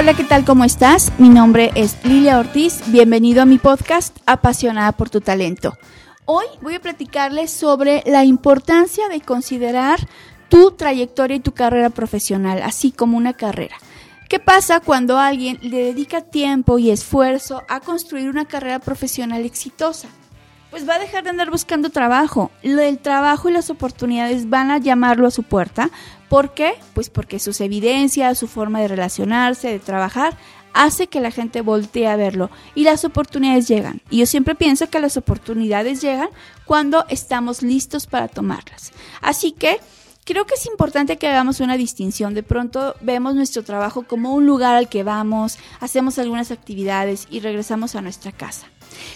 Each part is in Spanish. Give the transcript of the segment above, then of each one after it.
Hola, ¿qué tal? ¿Cómo estás? Mi nombre es Lilia Ortiz. Bienvenido a mi podcast Apasionada por tu talento. Hoy voy a platicarles sobre la importancia de considerar tu trayectoria y tu carrera profesional, así como una carrera. ¿Qué pasa cuando alguien le dedica tiempo y esfuerzo a construir una carrera profesional exitosa? Pues va a dejar de andar buscando trabajo. El trabajo y las oportunidades van a llamarlo a su puerta ¿Por qué? Pues porque sus evidencias, su forma de relacionarse, de trabajar, hace que la gente voltee a verlo y las oportunidades llegan. Y yo siempre pienso que las oportunidades llegan cuando estamos listos para tomarlas. Así que creo que es importante que hagamos una distinción. De pronto vemos nuestro trabajo como un lugar al que vamos, hacemos algunas actividades y regresamos a nuestra casa.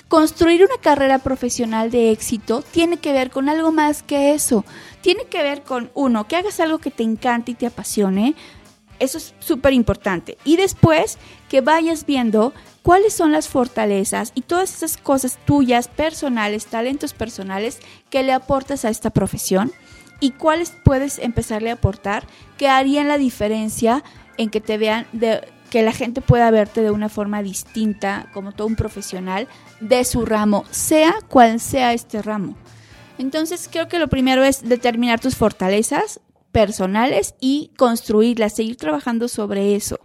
Construir una carrera profesional de éxito tiene que ver con algo más que eso. Tiene que ver con, uno, que hagas algo que te encante y te apasione. Eso es súper importante. Y después que vayas viendo cuáles son las fortalezas y todas esas cosas tuyas, personales, talentos personales que le aportas a esta profesión y cuáles puedes empezarle a aportar que harían la diferencia en que te vean de que la gente pueda verte de una forma distinta, como todo un profesional de su ramo, sea cual sea este ramo. Entonces creo que lo primero es determinar tus fortalezas personales y construirlas, seguir trabajando sobre eso.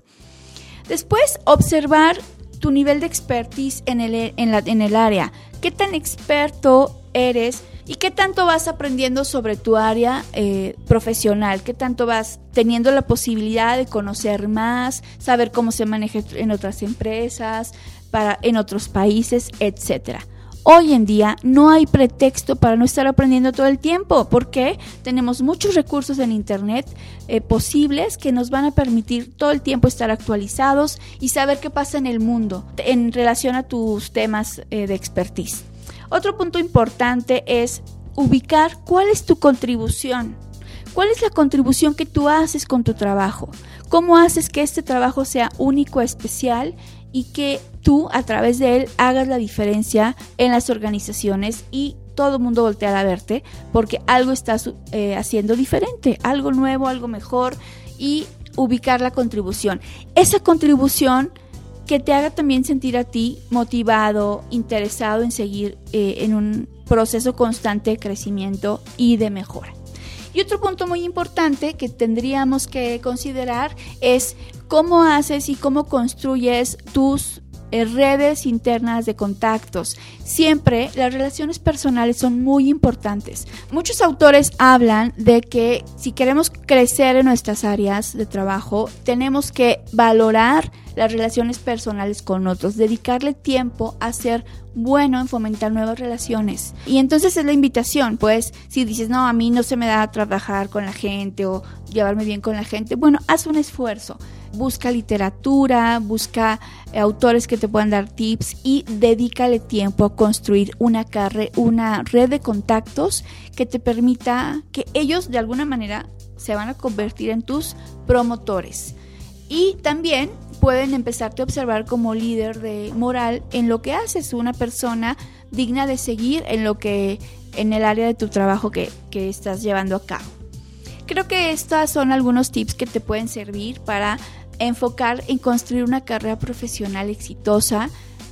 Después, observar tu nivel de expertise en el, en, la, en el área. ¿Qué tan experto eres? ¿Y qué tanto vas aprendiendo sobre tu área eh, profesional? ¿Qué tanto vas teniendo la posibilidad de conocer más, saber cómo se maneja en otras empresas, para, en otros países, etcétera? Hoy en día no hay pretexto para no estar aprendiendo todo el tiempo, porque tenemos muchos recursos en Internet eh, posibles que nos van a permitir todo el tiempo estar actualizados y saber qué pasa en el mundo en relación a tus temas eh, de expertise. Otro punto importante es ubicar cuál es tu contribución. ¿Cuál es la contribución que tú haces con tu trabajo? ¿Cómo haces que este trabajo sea único, especial y que tú a través de él hagas la diferencia en las organizaciones y todo el mundo voltea a verte porque algo estás eh, haciendo diferente, algo nuevo, algo mejor y ubicar la contribución. Esa contribución que te haga también sentir a ti motivado, interesado en seguir eh, en un proceso constante de crecimiento y de mejora. Y otro punto muy importante que tendríamos que considerar es cómo haces y cómo construyes tus eh, redes internas de contactos. Siempre las relaciones personales son muy importantes. Muchos autores hablan de que si queremos crecer en nuestras áreas de trabajo, tenemos que valorar las relaciones personales con otros, dedicarle tiempo a ser bueno en fomentar nuevas relaciones. Y entonces es la invitación, pues si dices, no, a mí no se me da trabajar con la gente o llevarme bien con la gente, bueno, haz un esfuerzo busca literatura, busca eh, autores que te puedan dar tips y dedícale tiempo a construir una, una red de contactos que te permita que ellos de alguna manera se van a convertir en tus promotores. Y también pueden empezarte a observar como líder de moral en lo que haces, una persona digna de seguir en lo que en el área de tu trabajo que, que estás llevando a cabo. Creo que estos son algunos tips que te pueden servir para enfocar en construir una carrera profesional exitosa,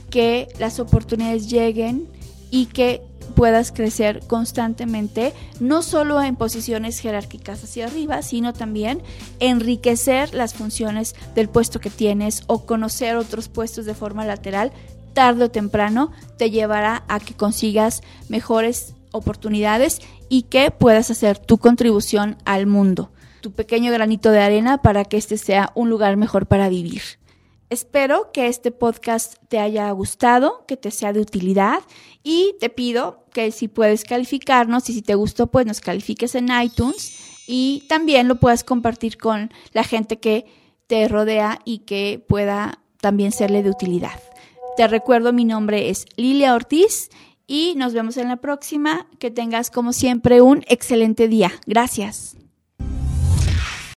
que las oportunidades lleguen y que puedas crecer constantemente, no solo en posiciones jerárquicas hacia arriba, sino también enriquecer las funciones del puesto que tienes o conocer otros puestos de forma lateral, tarde o temprano te llevará a que consigas mejores oportunidades y que puedas hacer tu contribución al mundo tu pequeño granito de arena para que este sea un lugar mejor para vivir. Espero que este podcast te haya gustado, que te sea de utilidad y te pido que si puedes calificarnos y si te gustó pues nos califiques en iTunes y también lo puedas compartir con la gente que te rodea y que pueda también serle de utilidad. Te recuerdo, mi nombre es Lilia Ortiz y nos vemos en la próxima. Que tengas como siempre un excelente día. Gracias.